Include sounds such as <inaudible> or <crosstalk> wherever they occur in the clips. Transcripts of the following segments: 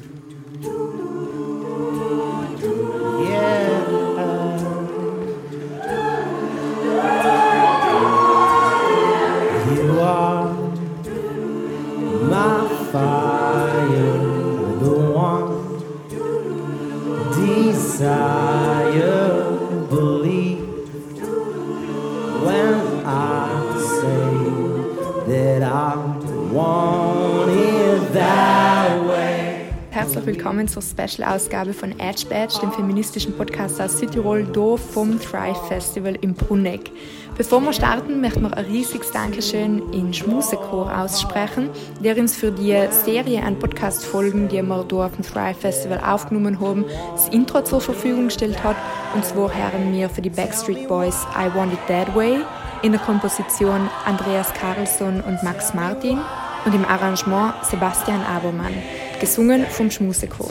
Ooh. Herzlich willkommen zur Special-Ausgabe von Edge Badge, dem feministischen Podcast aus Südtirol, hier vom Thrive Festival im Bruneck. Bevor wir starten, möchten wir ein riesiges Dankeschön in Schmusechor aussprechen, der uns für die Serie an Podcast-Folgen, die wir hier auf dem Thrive Festival aufgenommen haben, das Intro zur Verfügung gestellt hat. Und zwar hören wir für die Backstreet Boys I Want It That Way, in der Komposition Andreas Carlsson und Max Martin und im Arrangement Sebastian Abermann, gesungen vom Schmusechor.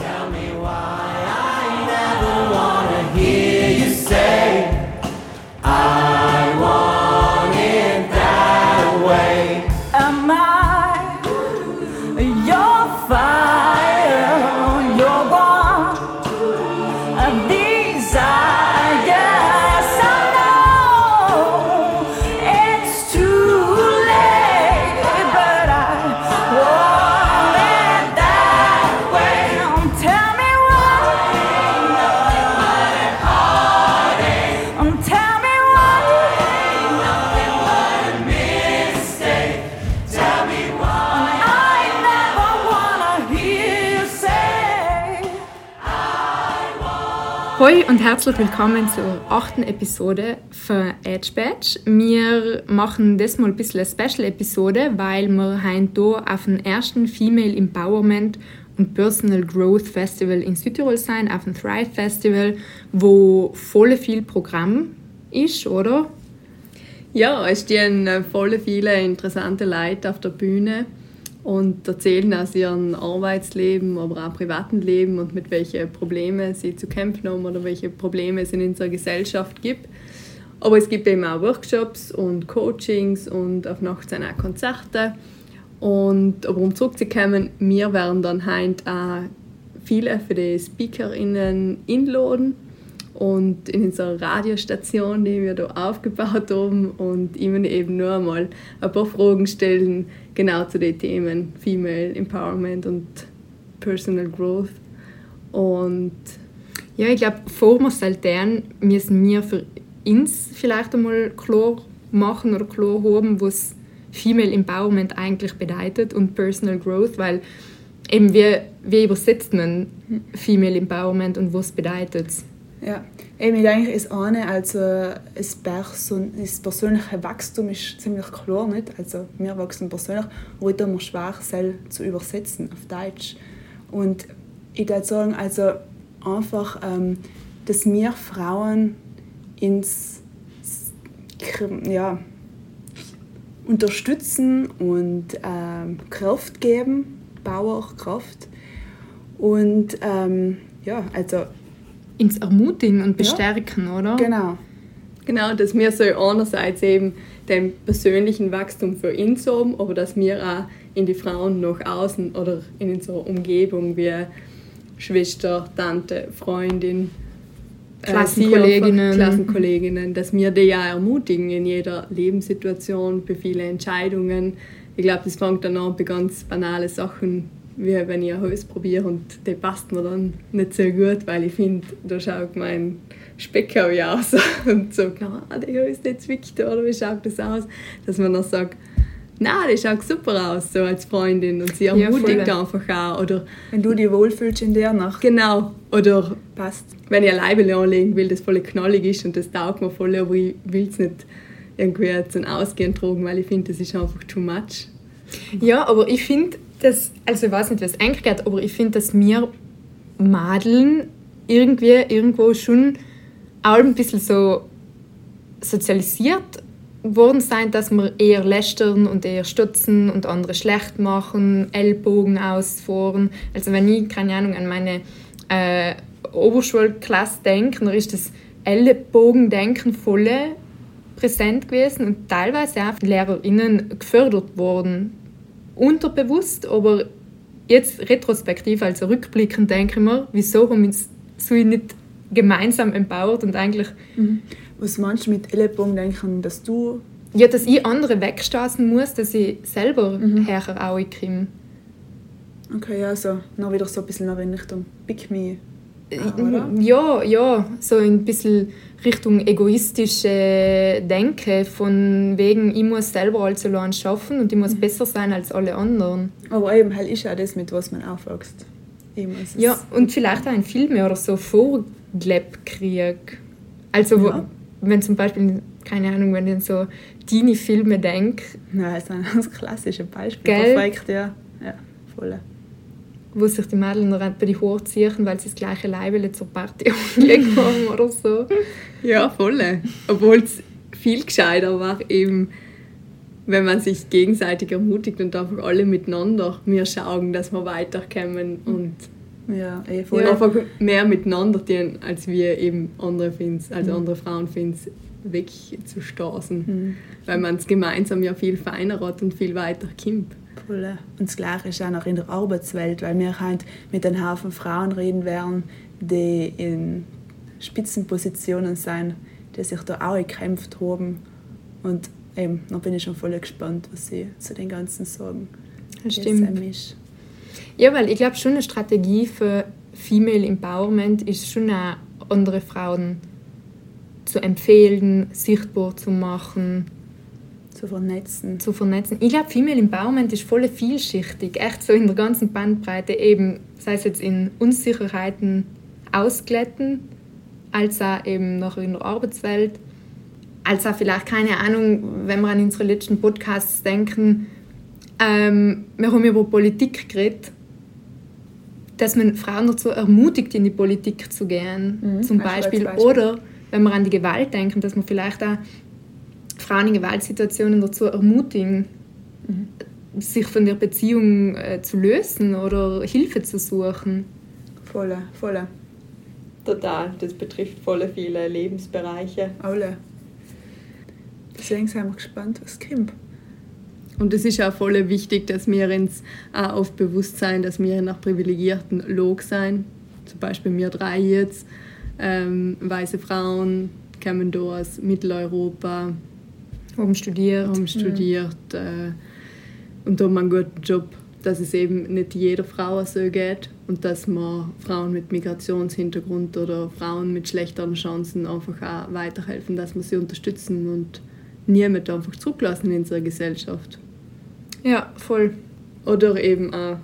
Hoi und herzlich willkommen zur achten Episode von Edge Badge. Wir machen das mal ein bisschen eine Special-Episode, weil wir hier auf dem ersten Female Empowerment und Personal Growth Festival in Südtirol sein, auf dem Thrive Festival, wo voll viel Programm ist, oder? Ja, es stehen äh, voll viele interessante Leute auf der Bühne und erzählen aus ihrem Arbeitsleben, aber auch privaten Leben und mit welchen Problemen sie zu kämpfen haben oder welche Probleme es in unserer Gesellschaft gibt. Aber es gibt eben auch Workshops und Coachings und auf Nacht sind auch Konzerte. Und aber um zurückzukommen, wir werden dann heute auch viele für die SpeakerInnen einladen und in unserer Radiostation, die wir da aufgebaut haben und ihnen eben nur einmal ein paar Fragen stellen, genau zu den Themen Female Empowerment und Personal Growth. Und Ja, ich glaube, vor wir saltieren, müssen wir für uns vielleicht einmal klar machen oder klar haben, was Female Empowerment eigentlich bedeutet und Personal Growth, weil eben wie, wie übersetzt man Female Empowerment und was bedeutet es? Ja, ich denke, das eine, also das, Person das persönliche Wachstum ist ziemlich klar, nicht? Also wir wachsen persönlich, ich tue mir schwer, es zu übersetzen auf Deutsch. Und ich würde sagen, also einfach, ähm, dass wir Frauen ins, ja, unterstützen und ähm, Kraft geben, Powerkraft. Und ähm, ja, also Ins Ermutigen und Bestärken, oder? genau. genau, dass wir so einerseits eben den persönlichen Wachstum für uns haben, aber dass wir auch in die Frauen nach außen oder in unserer Umgebung wie Schwester, Tante, Freundin, äh, Klassenkolleginnen. einfach Klassenkolleginnen, dass wir die ja ermutigen in jeder Lebenssituation, bei vielen Entscheidungen. Ich glaube, das fängt dann an bei ganz banale Sachen, wie wenn ich ein Haus probiere und die passt mir dann nicht so gut, weil ich finde, da schaut mein Speckau ja aus <laughs> und sagt, na, der Haus, der zwickt oder wie schaut das aus? Dass man dann sagt, na, der schaut super aus, so als Freundin und sie Ja, ermutigt voll. einfach auch. Oder Wenn du dich wohlfühlst in der Nacht, genau, oder passt. wenn ich ein Leibel anlegen will, das voll knallig ist und das taugt mir voll, aber ich will es nicht irgendwie zum Ausgehen tragen, weil ich finde, das ist einfach too much. Ja, aber ich finde, dass, also ich weiß nicht, was geht, aber ich finde, dass wir Madeln irgendwie irgendwo schon auch ein bisschen so sozialisiert worden sein, dass wir eher lästern und eher stutzen und andere schlecht machen, Ellbogen ausfahren. Also wenn ich, keine Ahnung, an meine äh, Oberschulklasse denke, dann ist das Ellbogendenken voll präsent gewesen und teilweise auch von LehrerInnen gefördert worden. Unterbewusst, aber jetzt retrospektiv, also rückblickend, denke ich mir, wieso haben wir uns so nicht gemeinsam empowert und eigentlich, Was meinst du mit Ellenbogen denken, dass du ja, dass ich andere wegstoßen muss, dass ich selber herher auch komme. Okay, ja, so noch wieder so ein bisschen in Richtung Pick Me. Oder? Ja, ja, so ein bisschen Richtung egoistische Denke, von wegen, ich muss selber alles allein schaffen und ich muss besser sein als alle anderen. Aber eben halt ist ja das, mit was man aufwächst. Ja, und vielleicht auch in Filmen oder so vorgelebt krieg. Also, wo, Ja. wenn zum Beispiel, keine Ahnung, wenn ich an so Teenie-Filme denke, Nein, das ist ein ganz <laughs> klassisches Beispiel. Gell? Perfekt, ja. Ja, voll. Wo sich die Mädchen noch bei die Haare ziehen, weil sie das gleiche Leibele zur Party <laughs> angelegt haben oder so. Ja, voll. Obwohl es viel gescheiter war, eben, wenn man sich gegenseitig ermutigt und einfach alle miteinander wir schauen, dass wir weiterkommen und Ja, eh, voll. ja. einfach mehr miteinander dienen, als wir eben andere Fins, also andere Frauen Fins wegzustoßen. Mhm. Weil man es gemeinsam ja viel feiner hat und viel weiter kommt. Voll. Und das Gleiche ist auch noch in der Arbeitswelt, weil wir halt mit einem Haufen Frauen reden werden, die in Spitzenpositionen sind, die sich da auch gekämpft haben. Und eben, da bin ich schon voll gespannt, was sie zu den ganzen sagen. Das stimmt. Ja, weil ich glaube schon eine Strategie für Female Empowerment ist schon auch andere Frauen zu empfehlen, sichtbar zu machen, Zu vernetzen. zu vernetzen. Ich glaube, Female Empowerment ist voll vielschichtig, echt so in der ganzen Bandbreite eben, sei es jetzt in Unsicherheiten ausglätten, als auch eben noch in der Arbeitswelt, als auch vielleicht, keine Ahnung, wenn wir an unsere letzten Podcasts denken, ähm, wir haben über Politik geredet, dass man Frauen dazu ermutigt, in die Politik zu gehen, Mhm, zum Beispiel. Beispiel. Oder wenn wir an die Gewalt denken, dass man vielleicht auch Frauen in Gewaltsituationen dazu ermutigen, sich von der Beziehung äh, zu lösen oder Hilfe zu suchen. Voll, voll. Total, das betrifft voll viele Lebensbereiche. Alle. Deswegen sind wir gespannt, was kommt. Und es ist auch voll wichtig, dass wir uns auch oft bewusst sein, dass wir nach privilegierten Log sein. Zum Beispiel wir drei jetzt, ähm, weiße Frauen, kommen da aus Mitteleuropa, haben studiert, haben studiert äh, und haben einen guten Job, dass es eben nicht jeder Frau so geht und dass man Frauen mit Migrationshintergrund oder Frauen mit schlechteren Chancen einfach auch weiterhelfen, dass wir sie unterstützen und niemand einfach zurücklassen in unserer Gesellschaft. Ja, voll. Oder eben auch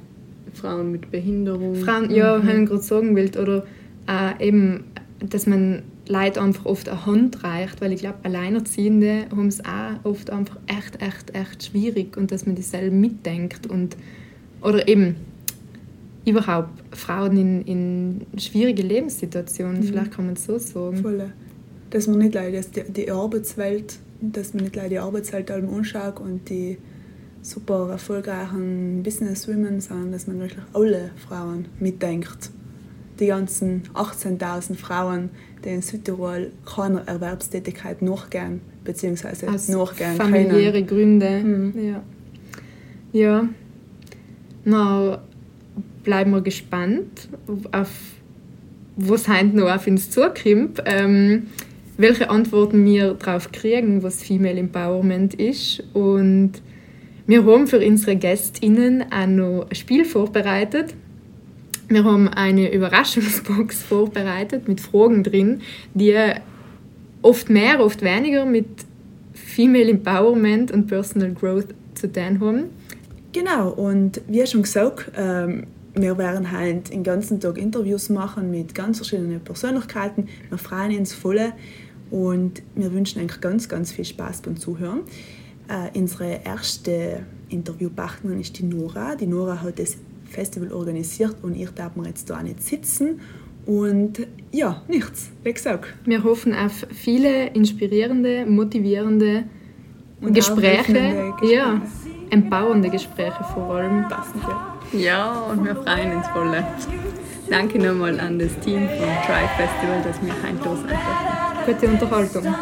Frauen mit Behinderung. Frauen, ja, mhm. ich gerade sagen will. Oder auch eben, dass man Leute einfach oft eine Hand reicht, weil ich glaube, Alleinerziehende haben es auch oft einfach echt, echt, echt schwierig und dass man dieselben mitdenkt. Und, oder eben überhaupt Frauen in, in schwierige Lebenssituationen, vielleicht kann man es so sagen. Voll. Dass man nicht leider die, die Arbeitswelt, dass man nicht leider die Arbeitswelt allem anschaut und die super erfolgreichen Businesswomen sind, dass man wirklich alle Frauen mitdenkt. Die ganzen 18.000 Frauen, die in Südtirol keiner Erwerbstätigkeit nachgehen, beziehungsweise Aus nachgehen familiäre können. Gründe. Mhm. Ja. ja. Na, bleiben wir gespannt, auf was heute noch auf uns zukommt. Ähm, welche Antworten wir darauf kriegen, was Female Empowerment ist. Und wir haben für unsere GästInnen auch noch ein Spiel vorbereitet. Wir haben eine Überraschungsbox <laughs> vorbereitet mit Fragen drin, die oft mehr, oft weniger mit Female Empowerment und Personal Growth zu tun haben. Genau, und wie schon gesagt, ähm, wir werden halt den ganzen Tag Interviews machen mit ganz verschiedenen Persönlichkeiten. Wir freuen uns voll und wir wünschen eigentlich ganz, ganz viel Spaß beim Zuhören. Äh, unsere erste Interviewpartnerin ist die Nora. Die Nora hat das Festival organisiert und ich darf mir jetzt da nicht sitzen. Und ja, nichts, wie gesagt. Wir hoffen auf viele inspirierende, motivierende und Gespräche. Gespräche. Ja, empowernde Gespräche vor allem. Passend, ja. Ja, und wir freuen uns voll. Danke nochmal an das Team vom Tribe Festival, dass wir heute los durften. Gute Unterhaltung.